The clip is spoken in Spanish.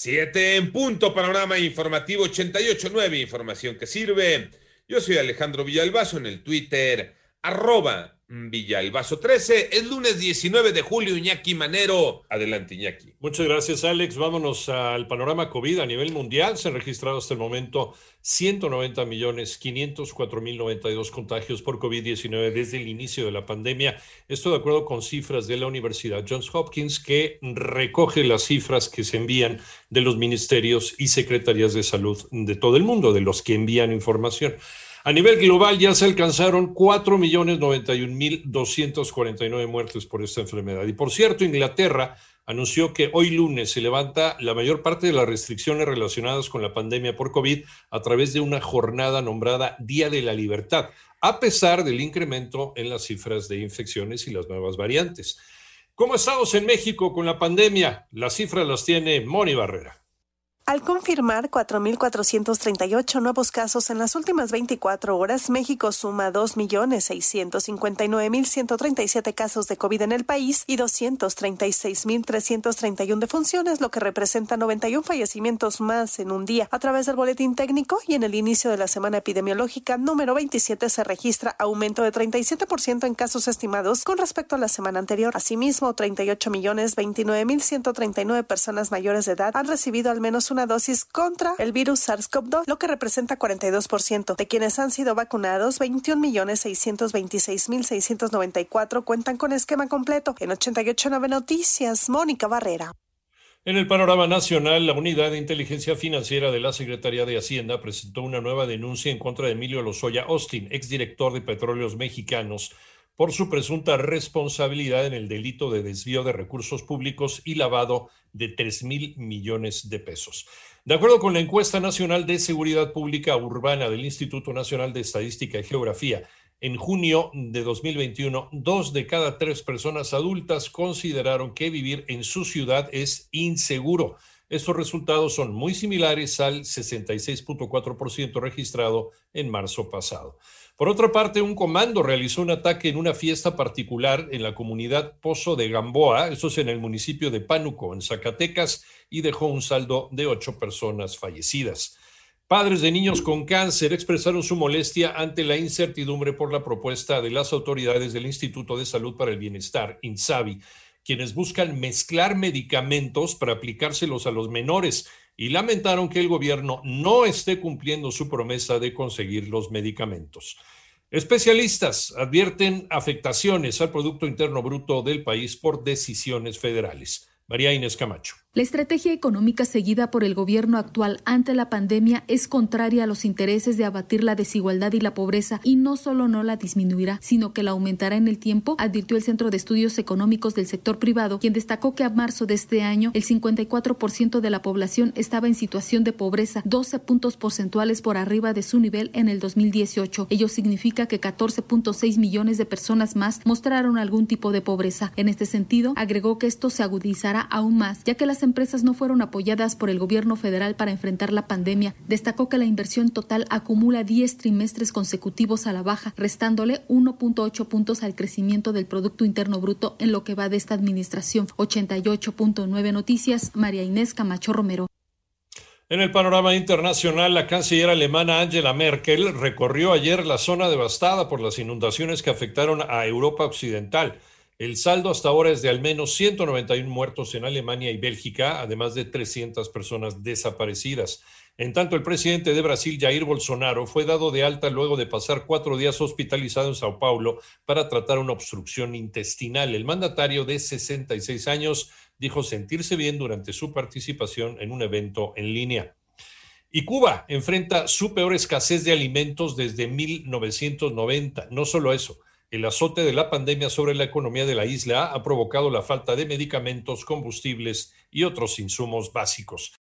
Siete en punto, panorama informativo 88.9, información que sirve. Yo soy Alejandro Villalbazo en el Twitter, arroba Villalbazo 13. Es lunes 19 de julio, Iñaki Manero. Adelante, Iñaki. Muchas gracias, Alex. Vámonos al panorama COVID a nivel mundial. Se han registrado hasta el momento 190 millones 504 mil 92 contagios por COVID-19 desde el inicio de la pandemia. Esto de acuerdo con cifras de la Universidad Johns Hopkins, que recoge las cifras que se envían de los ministerios y secretarías de salud de todo el mundo, de los que envían información. A nivel global ya se alcanzaron 4.091.249 muertes por esta enfermedad. Y por cierto, Inglaterra anunció que hoy lunes se levanta la mayor parte de las restricciones relacionadas con la pandemia por COVID a través de una jornada nombrada Día de la Libertad, a pesar del incremento en las cifras de infecciones y las nuevas variantes. ¿Cómo estamos en México con la pandemia? Las cifras las tiene Moni Barrera. Al confirmar 4.438 nuevos casos en las últimas 24 horas, México suma 2.659.137 casos de COVID en el país y 236.331 defunciones, lo que representa 91 fallecimientos más en un día. A través del boletín técnico y en el inicio de la semana epidemiológica número 27 se registra aumento de 37% en casos estimados con respecto a la semana anterior. Asimismo, 38.029.139 personas mayores de edad han recibido al menos una dosis contra el virus SARS-CoV-2, lo que representa 42%. De quienes han sido vacunados, 21.626.694 cuentan con esquema completo. En 889 Noticias, Mónica Barrera. En el panorama nacional, la Unidad de Inteligencia Financiera de la Secretaría de Hacienda presentó una nueva denuncia en contra de Emilio Lozoya Austin, exdirector de Petróleos Mexicanos, por su presunta responsabilidad en el delito de desvío de recursos públicos y lavado de 3 mil millones de pesos. De acuerdo con la encuesta nacional de seguridad pública urbana del Instituto Nacional de Estadística y Geografía, en junio de 2021, dos de cada tres personas adultas consideraron que vivir en su ciudad es inseguro. Estos resultados son muy similares al 66.4% registrado en marzo pasado. Por otra parte, un comando realizó un ataque en una fiesta particular en la comunidad Pozo de Gamboa, eso es en el municipio de Pánuco, en Zacatecas, y dejó un saldo de ocho personas fallecidas. Padres de niños con cáncer expresaron su molestia ante la incertidumbre por la propuesta de las autoridades del Instituto de Salud para el Bienestar, INSABI, quienes buscan mezclar medicamentos para aplicárselos a los menores y lamentaron que el gobierno no esté cumpliendo su promesa de conseguir los medicamentos. Especialistas advierten afectaciones al Producto Interno Bruto del país por decisiones federales. María Inés Camacho. La estrategia económica seguida por el gobierno actual ante la pandemia es contraria a los intereses de abatir la desigualdad y la pobreza y no solo no la disminuirá, sino que la aumentará en el tiempo, advirtió el Centro de Estudios Económicos del Sector Privado, quien destacó que a marzo de este año el 54% de la población estaba en situación de pobreza, 12 puntos porcentuales por arriba de su nivel en el 2018. Ello significa que 14.6 millones de personas más mostraron algún tipo de pobreza. En este sentido, agregó que esto se agudizará aún más, ya que las empresas no fueron apoyadas por el gobierno federal para enfrentar la pandemia. Destacó que la inversión total acumula 10 trimestres consecutivos a la baja, restándole 1.8 puntos al crecimiento del Producto Interno Bruto en lo que va de esta administración. 88.9 Noticias, María Inés Camacho Romero. En el panorama internacional, la canciller alemana Angela Merkel recorrió ayer la zona devastada por las inundaciones que afectaron a Europa Occidental. El saldo hasta ahora es de al menos 191 muertos en Alemania y Bélgica, además de 300 personas desaparecidas. En tanto, el presidente de Brasil, Jair Bolsonaro, fue dado de alta luego de pasar cuatro días hospitalizado en Sao Paulo para tratar una obstrucción intestinal. El mandatario de 66 años dijo sentirse bien durante su participación en un evento en línea. Y Cuba enfrenta su peor escasez de alimentos desde 1990. No solo eso, el azote de la pandemia sobre la economía de la isla ha provocado la falta de medicamentos, combustibles y otros insumos básicos.